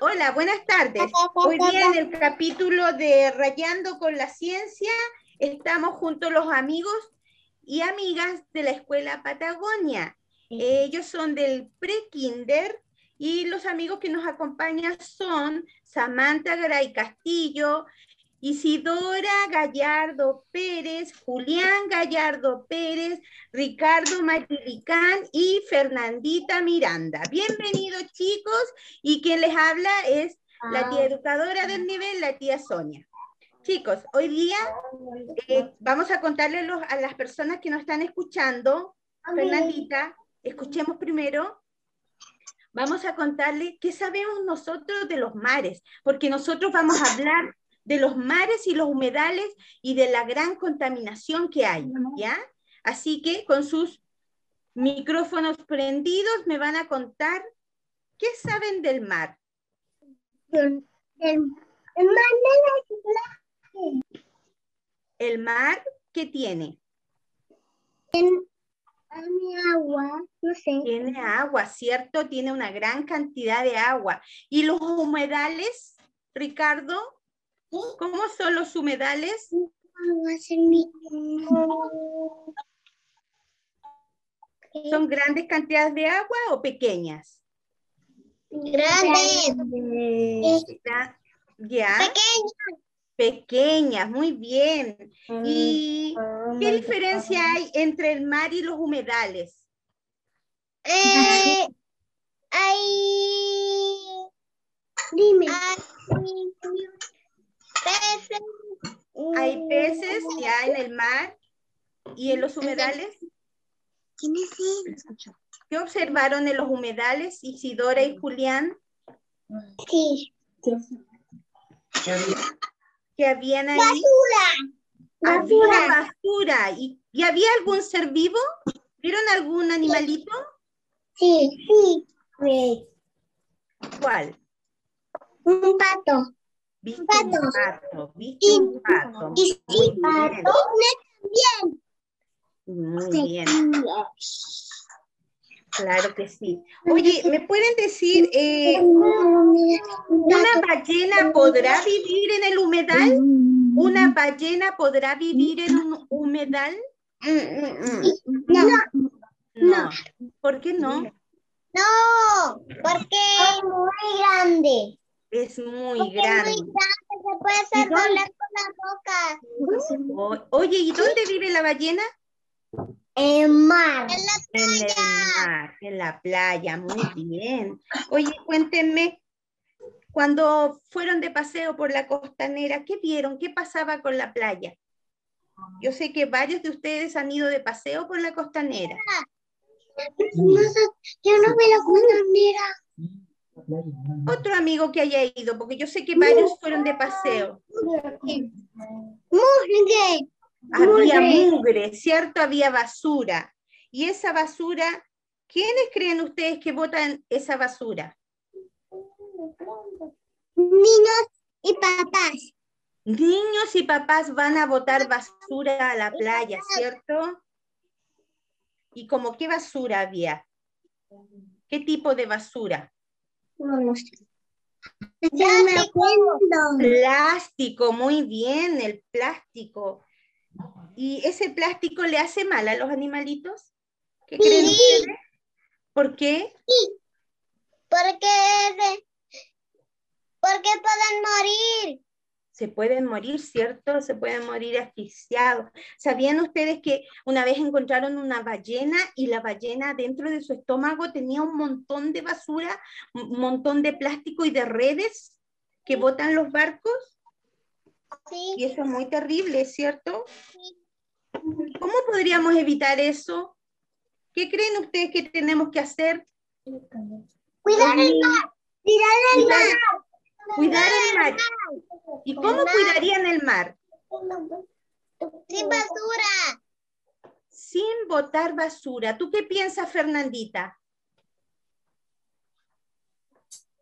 Hola, buenas tardes. Hoy día en el capítulo de Rayando con la Ciencia estamos junto a los amigos y amigas de la Escuela Patagonia. Ellos son del pre-kinder y los amigos que nos acompañan son Samantha Garay Castillo, Isidora Gallardo Pérez, Julián Gallardo Pérez, Ricardo Matilicán y Fernandita Miranda. Bienvenidos chicos. Y quien les habla es la tía educadora del nivel, la tía Sonia. Chicos, hoy día eh, vamos a contarles a las personas que nos están escuchando, Fernandita, escuchemos primero. Vamos a contarles qué sabemos nosotros de los mares, porque nosotros vamos a hablar de los mares y los humedales y de la gran contaminación que hay, ¿ya? Así que con sus micrófonos prendidos me van a contar qué saben del mar. El, mar ¿El mar qué tiene? Tiene agua, no sé. Tiene agua, ¿cierto? Tiene una gran cantidad de agua. ¿Y los humedales, Ricardo? ¿Cómo son los humedales? ¿Son grandes cantidades de agua o pequeñas? Grandes. ¿Ya? Pequeñas. Pequeñas, muy bien. ¿Y qué diferencia hay entre el mar y los humedales? Eh, hay... Dime. Peces. Hay peces ya en el mar y en los humedales. ¿Quién es ¿Qué observaron en los humedales, Isidora y Julián? Sí. ¿Qué habían ahí? Basura. Había basura. ¿Y, ¿Y había algún ser vivo? ¿Vieron algún animalito? Sí, sí. ¿Cuál? Un pato. ¿Viste pato. un pato? ¿Viste Y- un pato? Y sí, Muy bien. pato también. Muy bien, claro que sí. Oye, ¿me pueden decir, eh, una ballena podrá vivir en el humedal? ¿Una ballena podrá vivir en un humedal? No, No. ¿Por qué no? no, porque es muy grande. Es muy Porque es muy grande. grande, se puede ¿Y hacer volar con la boca. O- Oye, ¿y dónde vive la ballena? El mar. En la En el mar, en la playa, muy bien. Oye, cuéntenme, cuando fueron de paseo por la costanera, ¿qué vieron? ¿Qué pasaba con la playa? Yo sé que varios de ustedes han ido de paseo por la costanera. Yo no me la costanera. Otro amigo que haya ido, porque yo sé que varios fueron de paseo. Mugre. Había Mugre. ¿cierto? Había basura. Y esa basura, ¿quiénes creen ustedes que botan esa basura? Niños y papás. Niños y papás van a botar basura a la playa, ¿cierto? ¿Y como qué basura había? ¿Qué tipo de basura? No, no sé. Plástico, muy bien, el plástico. ¿Y ese plástico le hace mal a los animalitos? ¿Qué creen ustedes? ¿Por qué? Porque, porque pueden morir. Se pueden morir, ¿cierto? Se pueden morir asfixiados. ¿Sabían ustedes que una vez encontraron una ballena y la ballena dentro de su estómago tenía un montón de basura, un montón de plástico y de redes que botan los barcos? Y Sí. eso es muy terrible, ¿cierto? ¿Cómo podríamos evitar eso? ¿Qué creen ustedes que tenemos que hacer? Cuidar el mar. Cuidar el mar. Cuidar el mar. ¿Y cómo cuidarían el mar? Sin basura. Sin botar basura. ¿Tú qué piensas, Fernandita?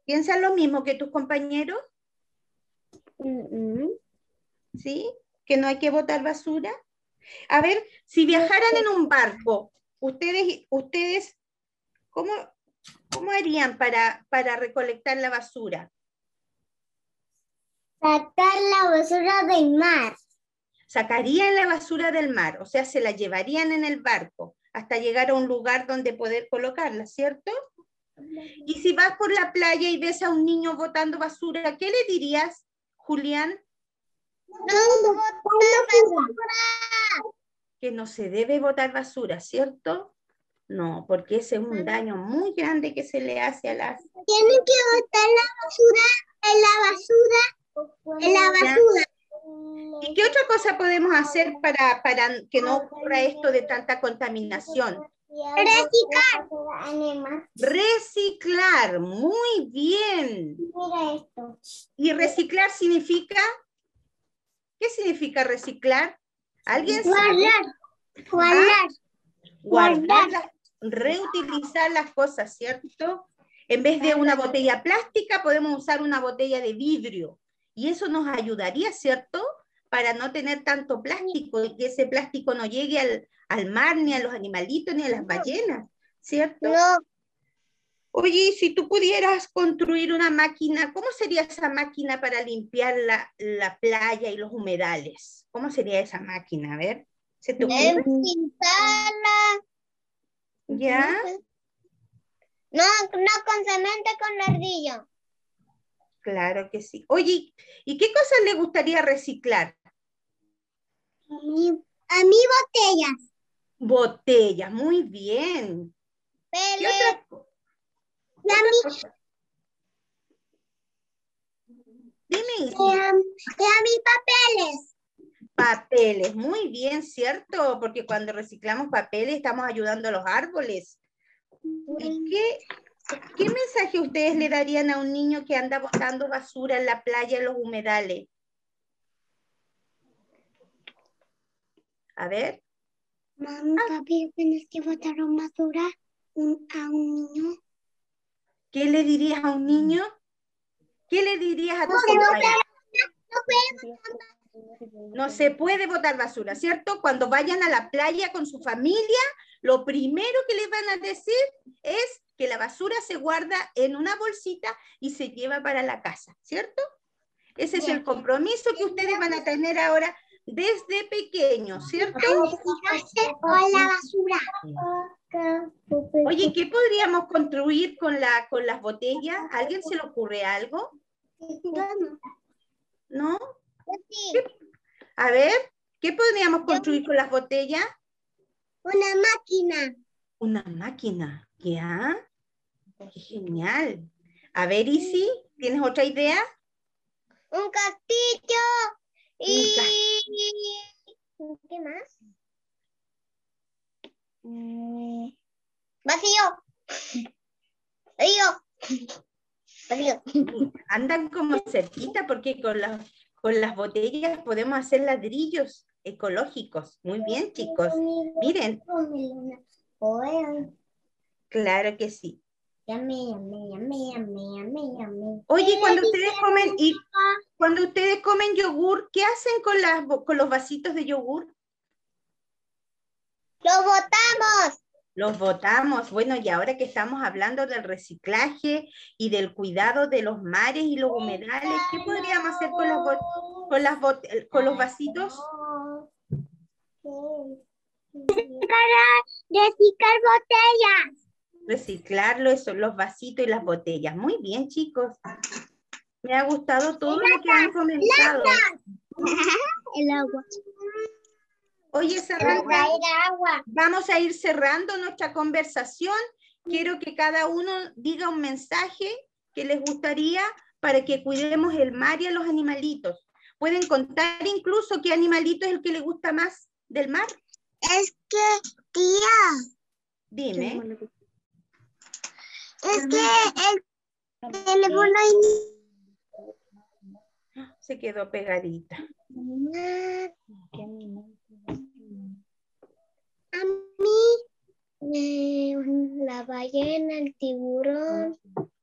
¿Piensas lo mismo que tus compañeros? ¿Sí? ¿Que no hay que botar basura? A ver, si viajaran en un barco, ustedes, ustedes ¿cómo, cómo harían para, para recolectar la basura? Sacar la basura del mar. Sacarían la basura del mar, o sea, se la llevarían en el barco hasta llegar a un lugar donde poder colocarla, ¿cierto? Y si vas por la playa y ves a un niño botando basura, ¿qué le dirías, Julián? No basura. Que no se debe botar basura, ¿cierto? No, porque ese es un daño muy grande que se le hace a las... Tienen que botar la basura en la basura, en la basura. ¿Y qué otra cosa podemos hacer para, para que no ocurra esto de tanta contaminación? Reciclar. Reciclar, muy bien. Mira esto. ¿Y reciclar significa? ¿Qué significa reciclar? ¿Alguien sabe? Guardar. Guardar. Guardar, reutilizar las cosas, ¿cierto? En vez de una botella plástica, podemos usar una botella de vidrio. Y eso nos ayudaría, ¿cierto? Para no tener tanto plástico y que ese plástico no llegue al, al mar, ni a los animalitos, ni a las ballenas, ¿cierto? No. Oye, si tú pudieras construir una máquina, ¿cómo sería esa máquina para limpiar la, la playa y los humedales? ¿Cómo sería esa máquina? A ver, ¿se te ocurre? Pintarla. ¿Ya? No, no con cemento, con ladrillo. Claro que sí. Oye, ¿y qué cosas le gustaría reciclar? A mí, a mí botellas. Botellas, muy bien. ¿Qué otra co- y a mí, cosa? Dime, y a, y a mí papeles. papeles, muy bien, ¿cierto? Porque cuando reciclamos papeles estamos ayudando a los árboles. ¿Y qué, qué mensaje ustedes le darían a un niño que anda botando basura en la playa, en los humedales? A ver, Mami, papi, tienes que botar basura un- a un niño. ¿qué le dirías a un niño? ¿Qué le dirías a tu? No No se puede botar basura, ¿cierto? Cuando vayan a la playa con su familia, lo primero que les van a decir es que la basura se guarda en una bolsita y se lleva para la casa, ¿cierto? Ese es el compromiso que ustedes van a tener ahora desde pequeños, ¿cierto? Con la basura. Oye, ¿qué podríamos construir con, la, con las botellas? ¿A ¿Alguien se le ocurre algo? ¿No? Sí, A ver, ¿qué podríamos construir con las botellas? una máquina. Una máquina, ¿ya? Qué genial. A ver, Isi, ¿tienes otra idea? Un castillo. Y... Un ¿Qué más? Mm, Vacío. Vacío. Vacío. Andan como cerquita porque con las, con las botellas podemos hacer ladrillos ecológicos. Muy bien, chicos. Miren, claro que sí. Yummy, yummy, yummy. Oye, cuando ustedes comen y cuando ustedes comen yogur, ¿qué hacen con las bo- con los vasitos de yogur? ¡Lo botamos! Los botamos. Bueno, y ahora que estamos hablando del reciclaje y del cuidado de los mares y los humedales, ¿qué podríamos hacer con bo- con las bot- con los vasitos? Para reciclar botellas. Reciclarlo, eso, los vasitos y las botellas. Muy bien, chicos. Me ha gustado todo lo que han comentado. El agua. Oye, Samantha, vamos a ir cerrando nuestra conversación. Quiero que cada uno diga un mensaje que les gustaría para que cuidemos el mar y a los animalitos. Pueden contar incluso qué animalito es el que le gusta más del mar. Es que, tía, Dime. es que el teléfono Se quedó pegadita. A mí, eh, la ballena, el tiburón.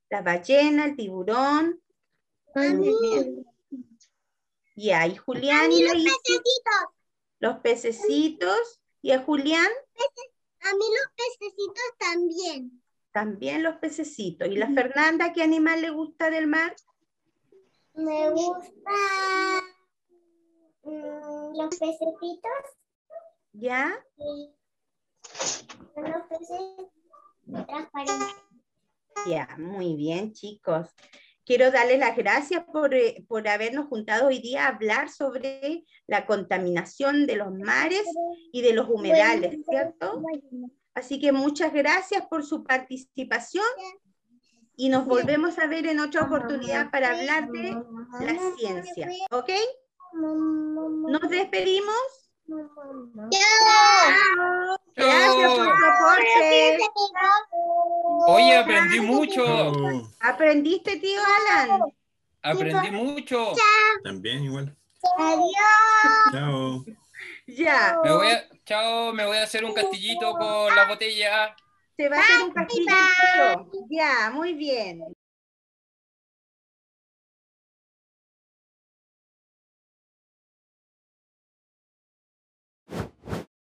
La ballena, el tiburón. A mí, Y hay a Julián mí y los pececitos. los pececitos. Y a Julián A mí los pececitos también. también los pececitos. ¿Y la Fernanda qué animal le gusta del mar? Me gusta mm, los pececitos. ¿Ya? y Los peces transparentes. Ya, muy bien, chicos. Quiero darles las gracias por, eh, por habernos juntado hoy día a hablar sobre la contaminación de los mares y de los humedales, ¿cierto? Así que muchas gracias por su participación y nos volvemos a ver en otra oportunidad para hablar de la ciencia, ¿ok? Nos despedimos. Chao. Gracias por su aporte. Oye, aprendí mucho. ¿Aprendiste, tío Alan? Aprendí mucho. También igual. Adiós. Chao. Ya, Me voy a, chao, me voy a hacer un castillito con la botella. se va a hacer un castillito. Ya, muy bien.